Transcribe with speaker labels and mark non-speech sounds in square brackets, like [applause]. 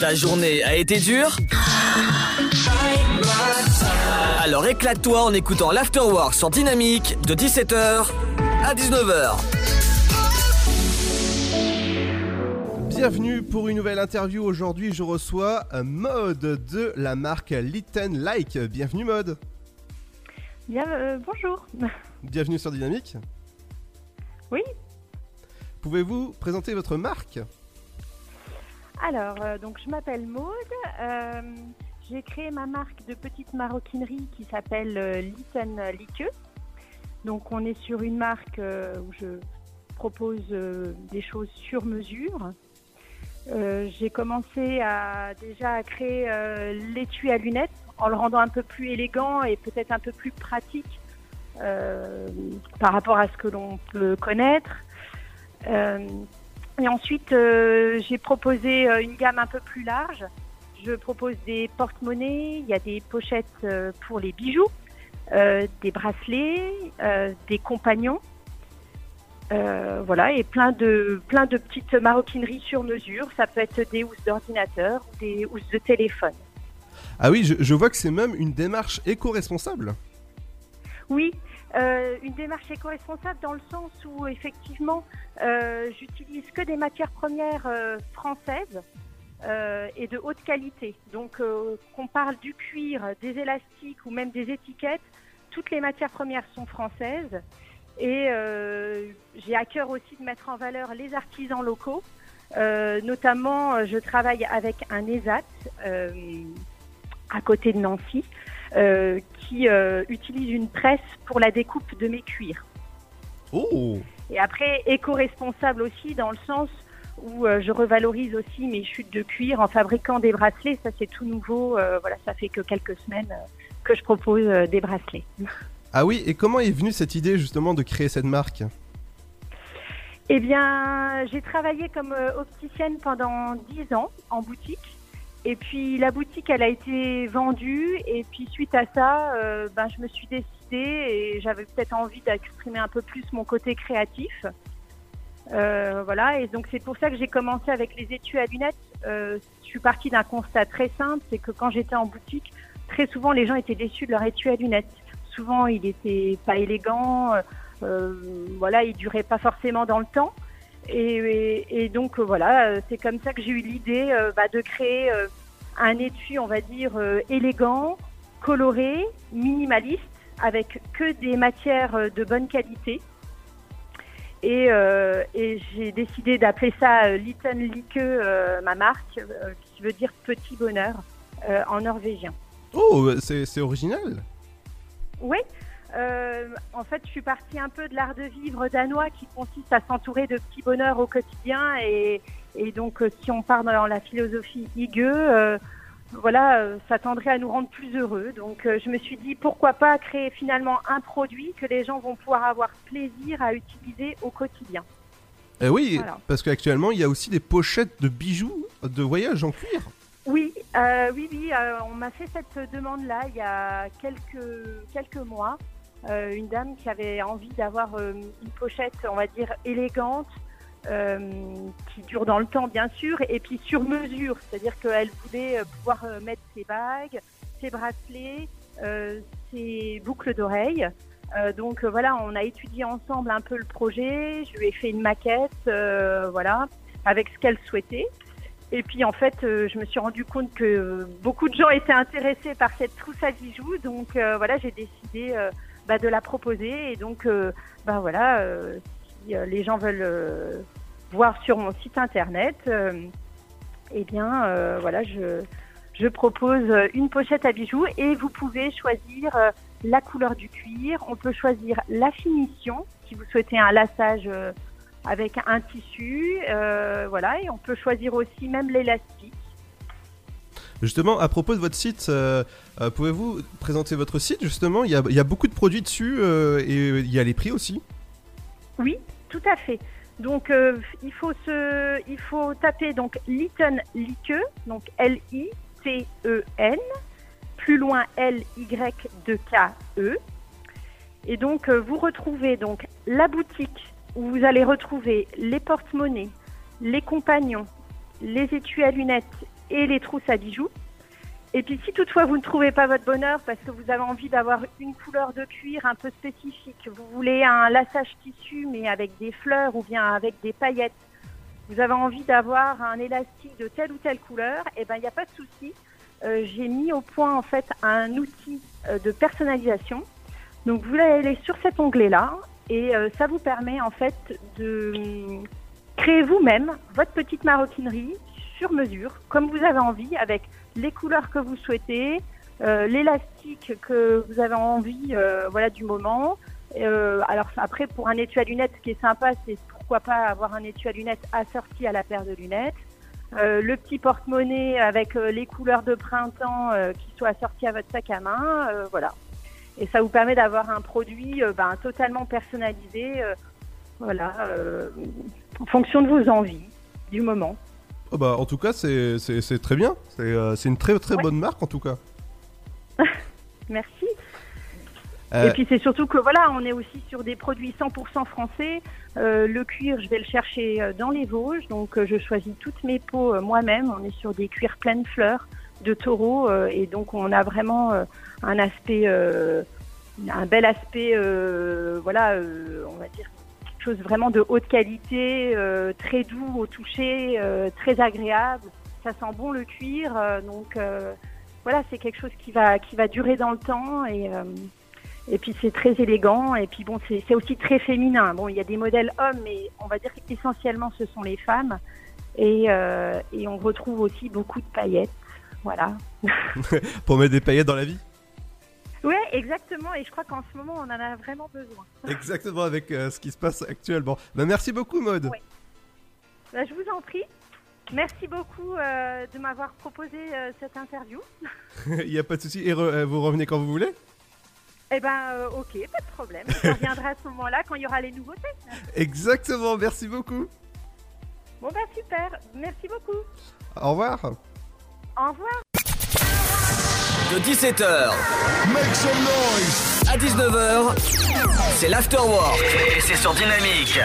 Speaker 1: Ta journée a été dure Alors éclate-toi en écoutant l'Afterwork sur Dynamique de 17h à 19h.
Speaker 2: Bienvenue pour une nouvelle interview. Aujourd'hui, je reçois Mode de la marque Litten Like. Bienvenue Mode.
Speaker 3: Bien, euh, bonjour. [laughs]
Speaker 2: Bienvenue sur Dynamique.
Speaker 3: Oui.
Speaker 2: Pouvez-vous présenter votre marque?
Speaker 3: Alors, euh, donc je m'appelle Maude. Euh, j'ai créé ma marque de petite maroquinerie qui s'appelle euh, Litten Liqueux. Donc, on est sur une marque euh, où je propose des choses sur mesure. J'ai commencé à déjà à créer l'étui à lunettes en le rendant un peu plus élégant et peut-être un peu plus pratique par rapport à ce que l'on peut connaître. Et ensuite, euh, j'ai proposé euh, une gamme un peu plus large. Je propose des porte-monnaies, il y a des pochettes euh, pour les bijoux, euh, des bracelets, euh, des compagnons. Voilà, et plein de, plein de petites maroquineries sur mesure. Ça peut être des housses d'ordinateur, des housses de téléphone.
Speaker 2: Ah oui, je, je vois que c'est même une démarche éco-responsable.
Speaker 3: Oui, euh, une démarche éco-responsable dans le sens où effectivement, euh, j'utilise que des matières premières euh, françaises et de haute qualité. Donc, qu'on parle du cuir, des élastiques ou même des étiquettes, toutes les matières premières sont françaises. Et j'ai à cœur aussi de mettre en valeur les artisans locaux. Notamment, je travaille avec un ESAT à côté de Nancy euh, qui euh, utilise une presse pour la découpe de mes cuirs.
Speaker 2: Oh
Speaker 3: Et après, éco-responsable aussi dans le sens où euh, je revalorise aussi mes chutes de cuir en fabriquant des bracelets. Ça, c'est tout nouveau. Voilà, ça fait que quelques semaines que je propose des bracelets. [laughs]
Speaker 2: Ah oui, et comment est venue cette idée justement de créer cette marque?
Speaker 3: Eh bien, j'ai travaillé comme opticienne pendant 10 ans en boutique. Et puis la boutique, elle a été vendue. Et puis suite à ça, euh, ben, je me suis décidée et j'avais peut-être envie d'exprimer un peu plus mon côté créatif. Euh, voilà, et donc c'est pour ça que j'ai commencé avec les étuis à lunettes. Euh, je suis partie d'un constat très simple, c'est que quand j'étais en boutique, très souvent les gens étaient déçus de leur étui à lunettes. Souvent, il était pas élégant, euh, euh, voilà, il durait pas forcément dans le temps. Et, et- et donc euh, voilà, euh, c'est comme ça que j'ai eu l'idée euh, bah, de créer un étui, on va dire, élégant, coloré, minimaliste, avec que des matières de bonne qualité. Et, euh, et j'ai décidé d'appeler ça Litten Liqueux, euh, ma marque, euh, qui veut dire petit bonheur en norvégien.
Speaker 2: Oh, c'est original
Speaker 3: Oui, euh, en fait, je suis partie un peu de l'art de vivre danois qui consiste à s'entourer de petits bonheurs au quotidien. Et, et donc, euh, si on part dans la philosophie Hygge, euh, voilà, euh, ça tendrait à nous rendre plus heureux. Donc, je me suis dit, pourquoi pas créer finalement un produit que les gens vont pouvoir avoir plaisir à utiliser au quotidien.
Speaker 2: Eh oui,
Speaker 3: Voilà.
Speaker 2: parce qu'actuellement il y a aussi des pochettes de bijoux de voyage en cuir.
Speaker 3: Oui, oui, oui, on m'a fait cette demande-là il y a quelques, quelques mois. Euh, une dame qui avait envie d'avoir euh, une pochette, on va dire, élégante, euh, qui dure dans le temps, bien sûr, et puis sur mesure. C'est-à-dire qu'elle voulait euh, pouvoir euh, mettre ses bagues, ses bracelets, ses boucles d'oreilles. Donc voilà, on a étudié ensemble un peu le projet. Je lui ai fait une maquette, voilà, avec ce qu'elle souhaitait. Et puis en fait, euh, je me suis rendu compte que beaucoup de gens étaient intéressés par cette trousse à bijoux, donc euh, voilà, j'ai décidé euh, bah, de la proposer. Et donc, euh, bah voilà, euh, si euh, les gens veulent voir sur mon site internet, eh bien voilà, je, je propose une pochette à bijoux et vous pouvez choisir la couleur du cuir. On peut choisir la finition si vous souhaitez un lassage. avec un tissu, voilà, et on peut choisir aussi même l'élastique.
Speaker 2: Justement, à propos de votre site, euh, euh, pouvez-vous présenter votre site? Justement, il y a, beaucoup de produits dessus euh, et il y a les prix aussi.
Speaker 3: Oui, tout à fait. Donc il faut taper donc Litten Liqueux, donc L I T E N, plus loin L Y 2 K E. Et donc vous retrouvez donc la boutique où vous allez retrouver les porte-monnaies, les compagnons, les étuis à lunettes et les trousses à bijoux. Et puis si toutefois vous ne trouvez pas votre bonheur parce que vous avez envie d'avoir une couleur de cuir un peu spécifique, vous voulez un lassage tissu mais avec des fleurs ou bien avec des paillettes, vous avez envie d'avoir un élastique de telle ou telle couleur, et eh ben il n'y a pas de souci. Euh, j'ai mis au point en fait un outil euh, de personnalisation. Donc vous allez sur cet onglet là et euh, ça vous permet en fait de créer vous-même votre petite maroquinerie sur mesure, comme vous avez envie, avec les couleurs que vous souhaitez, euh, l'élastique que vous avez envie, euh, voilà, du moment. Euh, alors après, pour un étui à lunettes, ce qui est sympa, c'est pourquoi pas avoir un étui à lunettes assorti à la paire de lunettes. le petit porte-monnaie avec les couleurs de printemps qui soit assorti à votre sac à main, voilà. Et ça vous permet d'avoir un produit ben, totalement personnalisé, voilà, en fonction de vos envies du moment.
Speaker 2: Oh bah, en tout cas, c'est très bien. Euh, c'est une très très bonne marque en tout cas. [laughs]
Speaker 3: Merci. Euh, Et puis c'est surtout que voilà, on est aussi sur des produits 100% français. Euh, le cuir, je vais le chercher dans les Vosges, donc je choisis toutes mes peaux moi-même. On est sur des cuirs pleines fleurs de taureau et donc on a vraiment un aspect, un bel aspect, voilà, on va dire chose vraiment de haute qualité, euh, très doux au toucher, euh, très agréable. Ça sent bon le cuir, euh, donc voilà, c'est quelque chose qui va qui va durer dans le temps et et puis c'est très élégant et puis bon c'est aussi très féminin. Bon, il y a des modèles hommes, mais on va dire qu'essentiellement ce sont les femmes et et on retrouve aussi beaucoup de paillettes. Voilà. [laughs]
Speaker 2: Pour mettre des paillettes dans la vie?
Speaker 3: Oui, exactement. Et je crois qu'en ce moment, on en a vraiment besoin. [laughs]
Speaker 2: Exactement, avec euh, ce qui se passe actuellement. Bah, merci beaucoup, Maude. Oui.
Speaker 3: Bah, je vous en prie. Merci beaucoup euh, de m'avoir proposé euh, cette interview. [laughs]
Speaker 2: Il n'y a pas de souci. Et vous revenez quand vous voulez?
Speaker 3: Eh ben, ok, pas de problème. Je reviendrai à ce moment-là quand il y aura les nouveautés. [laughs]
Speaker 2: Exactement. Merci beaucoup.
Speaker 3: Bon, bah super. Merci beaucoup.
Speaker 2: Au revoir.
Speaker 3: Au revoir
Speaker 1: de 17h Make some noise. à 19h, c'est l'afterwork et c'est sur Dynamique.